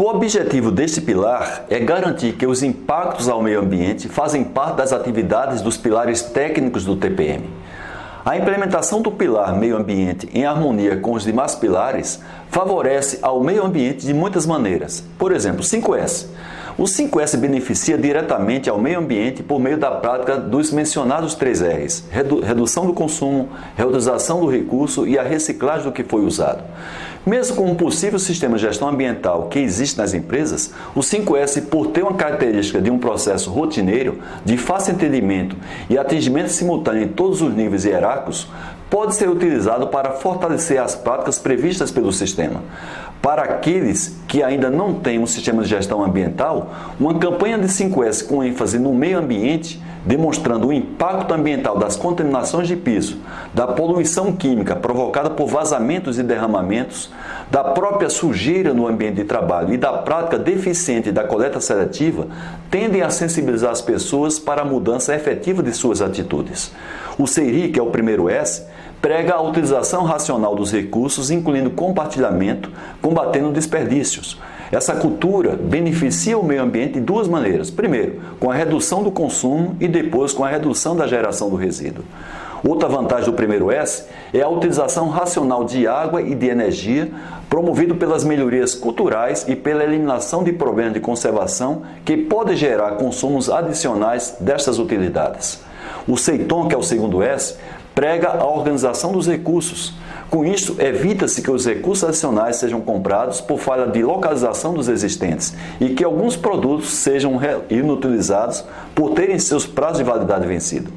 O objetivo deste pilar é garantir que os impactos ao meio ambiente fazem parte das atividades dos pilares técnicos do TPM. A implementação do pilar meio ambiente em harmonia com os demais pilares favorece ao meio ambiente de muitas maneiras. Por exemplo, 5S. O 5S beneficia diretamente ao meio ambiente por meio da prática dos mencionados 3 R's: redução do consumo, reutilização do recurso e a reciclagem do que foi usado. Mesmo com um possível sistema de gestão ambiental que existe nas empresas, o 5S, por ter uma característica de um processo rotineiro, de fácil entendimento e atingimento simultâneo em todos os níveis hierárquicos, pode ser utilizado para fortalecer as práticas previstas pelo sistema. Para aqueles que ainda não têm um sistema de gestão ambiental, uma campanha de 5S com ênfase no meio ambiente, demonstrando o impacto ambiental das contaminações de piso, da poluição química provocada por vazamentos e derramamentos, da própria sujeira no ambiente de trabalho e da prática deficiente da coleta seletiva, tendem a sensibilizar as pessoas para a mudança efetiva de suas atitudes. O CERI, que é o primeiro S, prega a utilização racional dos recursos, incluindo compartilhamento, combatendo desperdícios. Essa cultura beneficia o meio ambiente de duas maneiras. Primeiro, com a redução do consumo e depois com a redução da geração do resíduo. Outra vantagem do primeiro S é a utilização racional de água e de energia, promovido pelas melhorias culturais e pela eliminação de problemas de conservação que podem gerar consumos adicionais destas utilidades. O Seiton, que é o segundo S, prega a organização dos recursos. Com isto, evita-se que os recursos adicionais sejam comprados por falha de localização dos existentes e que alguns produtos sejam inutilizados por terem seus prazos de validade vencido.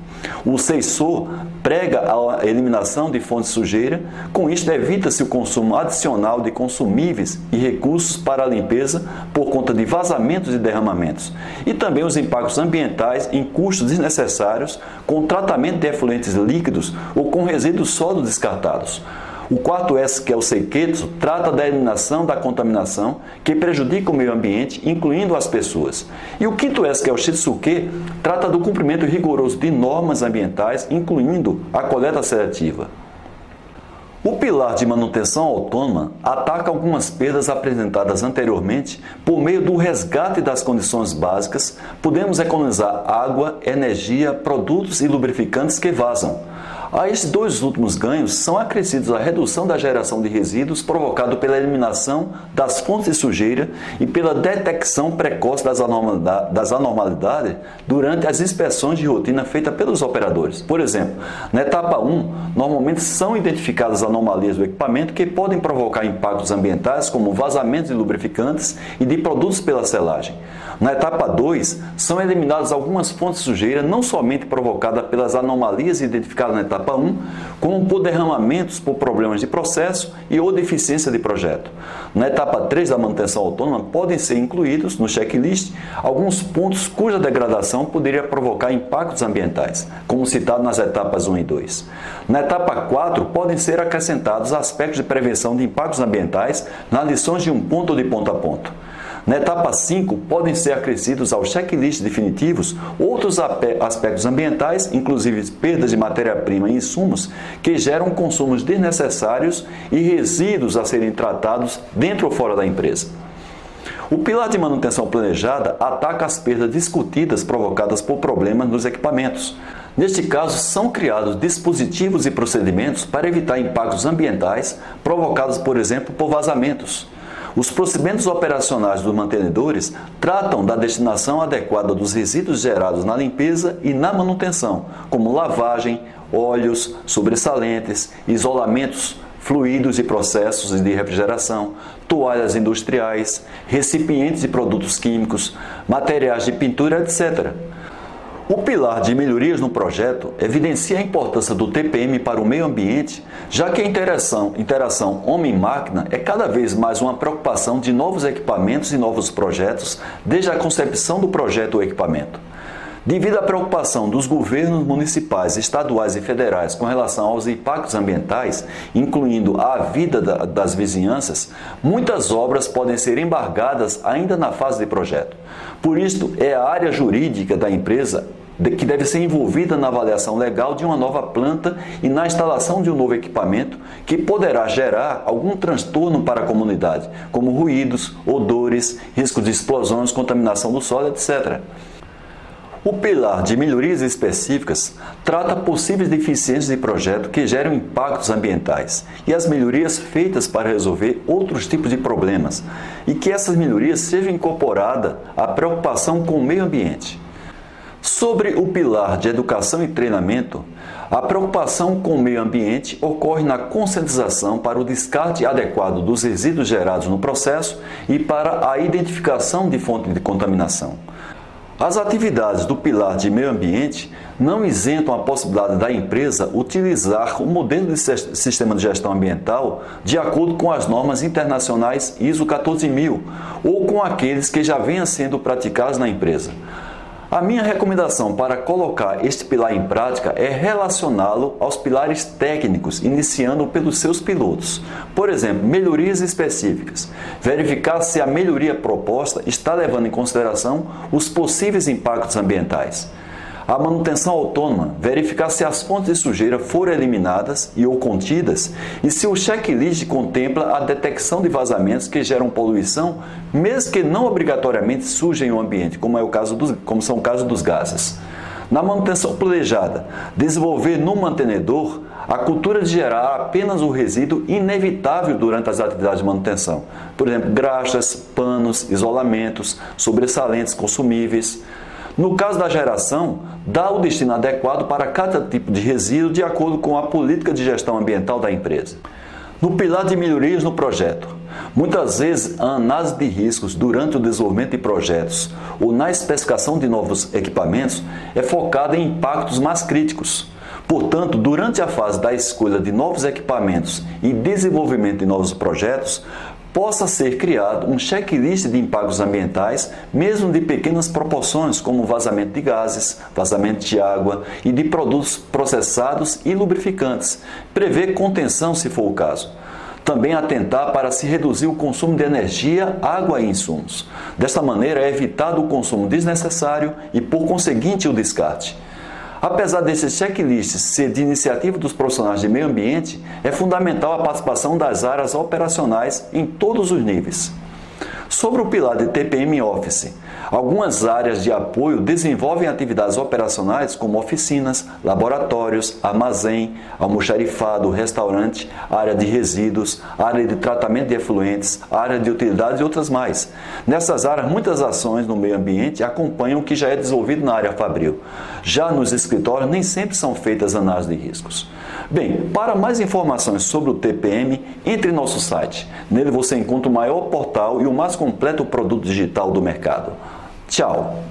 O CEISOR prega a eliminação de fontes sujeira, com isto evita-se o consumo adicional de consumíveis e recursos para a limpeza por conta de vazamentos e derramamentos, e também os impactos ambientais em custos desnecessários com tratamento de efluentes líquidos ou com resíduos sólidos descartados. O quarto S, que é o Seiketsu, trata da eliminação da contaminação que prejudica o meio ambiente, incluindo as pessoas. E o quinto S, que é o Shitsuke, trata do cumprimento rigoroso de normas ambientais, incluindo a coleta seletiva. O pilar de manutenção autônoma ataca algumas perdas apresentadas anteriormente por meio do resgate das condições básicas, podemos economizar água, energia, produtos e lubrificantes que vazam a esses dois últimos ganhos são acrescidos a redução da geração de resíduos provocado pela eliminação das fontes de sujeira e pela detecção precoce das, anormalidades durante as inspeções de rotina feitas pelos operadores. Por exemplo, na etapa 1, normalmente são identificadas anomalias do equipamento que podem provocar impactos ambientais, como vazamentos de lubrificantes e de produtos pela selagem. Na etapa 2, são eliminadas algumas fontes de sujeira, não somente provocadas pelas anomalias identificadas na etapa etapa 1, como por derramamentos por problemas de processo e ou deficiência de projeto. Na etapa 3 da manutenção autônoma, podem ser incluídos no checklist alguns pontos cuja degradação poderia provocar impactos ambientais, como citado nas etapas 1 e 2. Na etapa 4, podem ser acrescentados aspectos de prevenção de impactos ambientais nas lições de um ponto ou de ponto a ponto. Na etapa 5, podem ser acrescidos aos checklists definitivos outros aspectos ambientais, inclusive perdas de matéria-prima e insumos, que geram consumos desnecessários e resíduos a serem tratados dentro ou fora da empresa. O pilar de manutenção planejada ataca as perdas discutidas provocadas por problemas nos equipamentos. Neste caso, são criados dispositivos e procedimentos para evitar impactos ambientais provocados, por exemplo, por vazamentos. Os procedimentos operacionais dos mantenedores tratam da destinação adequada dos resíduos gerados na limpeza e na manutenção, como lavagem, óleos, sobressalentes, isolamentos, fluidos e processos de refrigeração, toalhas industriais, recipientes de produtos químicos, materiais de pintura, etc. O pilar de melhorias no projeto evidencia a importância do TPM para o meio ambiente, já que a interação, interação homem-máquina é cada vez mais uma preocupação de novos equipamentos e novos projetos, desde a concepção do projeto ou equipamento. Devido à preocupação dos governos municipais, estaduais e federais com relação aos impactos ambientais, incluindo a vida das vizinhanças, muitas obras podem ser embargadas ainda na fase de projeto. Por isso, é a área jurídica da empresa que deve ser envolvida na avaliação legal de uma nova planta e na instalação de um novo equipamento que poderá gerar algum transtorno para a comunidade, como ruídos, odores, risco de explosões, contaminação do solo, etc. O pilar de melhorias específicas trata possíveis deficiências de projeto que geram impactos ambientais e as melhorias feitas para resolver outros tipos de problemas e que essas melhorias sejam incorporadas à preocupação com o meio ambiente. Sobre o pilar de educação e treinamento, a preocupação com o meio ambiente ocorre na conscientização para o descarte adequado dos resíduos gerados no processo e para a identificação de fonte de contaminação. As atividades do pilar de meio ambiente não isentam a possibilidade da empresa utilizar o modelo de sistema de gestão ambiental de acordo com as normas internacionais ISO 14000 ou com aqueles que já venham sendo praticados na empresa. A minha recomendação para colocar este pilar em prática é relacioná-lo aos pilares técnicos, iniciando pelos seus pilotos. Por exemplo, melhorias específicas. Verificar se a melhoria proposta está levando em consideração os possíveis impactos ambientais. A manutenção autônoma, verificar se as fontes de sujeira foram eliminadas e ou contidas e se o checklist contempla a detecção de vazamentos que geram poluição, mesmo que não obrigatoriamente sujem o ambiente, como, é o caso dos, como são o caso dos gases. Na manutenção planejada, desenvolver no mantenedor a cultura de gerar apenas o resíduo inevitável durante as atividades de manutenção. Por exemplo, graxas, panos, isolamentos, sobressalentes consumíveis. No caso da geração, dá o destino adequado para cada tipo de resíduo de acordo com a política de gestão ambiental da empresa. No pilar de melhorias no projeto, muitas vezes a análise de riscos durante o desenvolvimento de projetos ou na especificação de novos equipamentos é focada em impactos mais críticos. Portanto, durante a fase da escolha de novos equipamentos e desenvolvimento de novos projetos, possa ser criado um checklist de impactos ambientais, mesmo de pequenas proporções, como vazamento de gases, vazamento de água e de produtos processados e lubrificantes. Prever contenção, se for o caso. Também atentar para se reduzir o consumo de energia, água e insumos. Desta maneira, é evitado o consumo desnecessário e, por conseguinte, o descarte. Apesar desse checklist ser de iniciativa dos profissionais de meio ambiente, é fundamental a participação das áreas operacionais em todos os níveis. Sobre o pilar de TPM Office, Algumas áreas de apoio desenvolvem atividades operacionais como oficinas, laboratórios, armazém, almoxarifado, restaurante, área de resíduos, área de tratamento de efluentes, área de utilidades e outras mais. Nessas áreas, muitas ações no meio ambiente acompanham o que já é desenvolvido na área fabril. Já nos escritórios, nem sempre são feitas análises de riscos. Bem, para mais informações sobre o TPM, entre em nosso site. Nele você encontra o maior portal e o mais completo produto digital do mercado. Tchau!